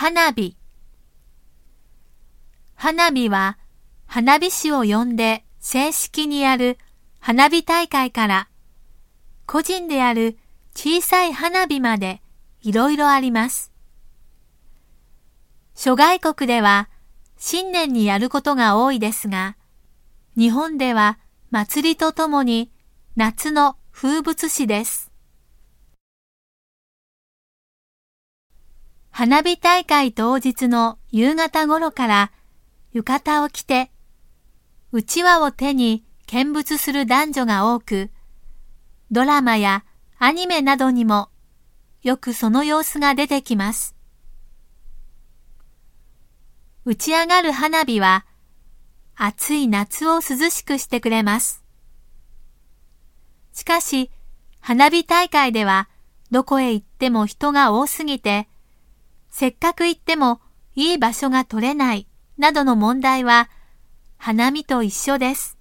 花火。花火は花火師を呼んで正式にやる花火大会から個人でやる小さい花火までいろいろあります。諸外国では新年にやることが多いですが、日本では祭りとともに夏の風物詩です。花火大会当日の夕方頃から浴衣を着て、うちわを手に見物する男女が多く、ドラマやアニメなどにもよくその様子が出てきます。打ち上がる花火は暑い夏を涼しくしてくれます。しかし、花火大会ではどこへ行っても人が多すぎて、せっかく行ってもいい場所が取れないなどの問題は花見と一緒です。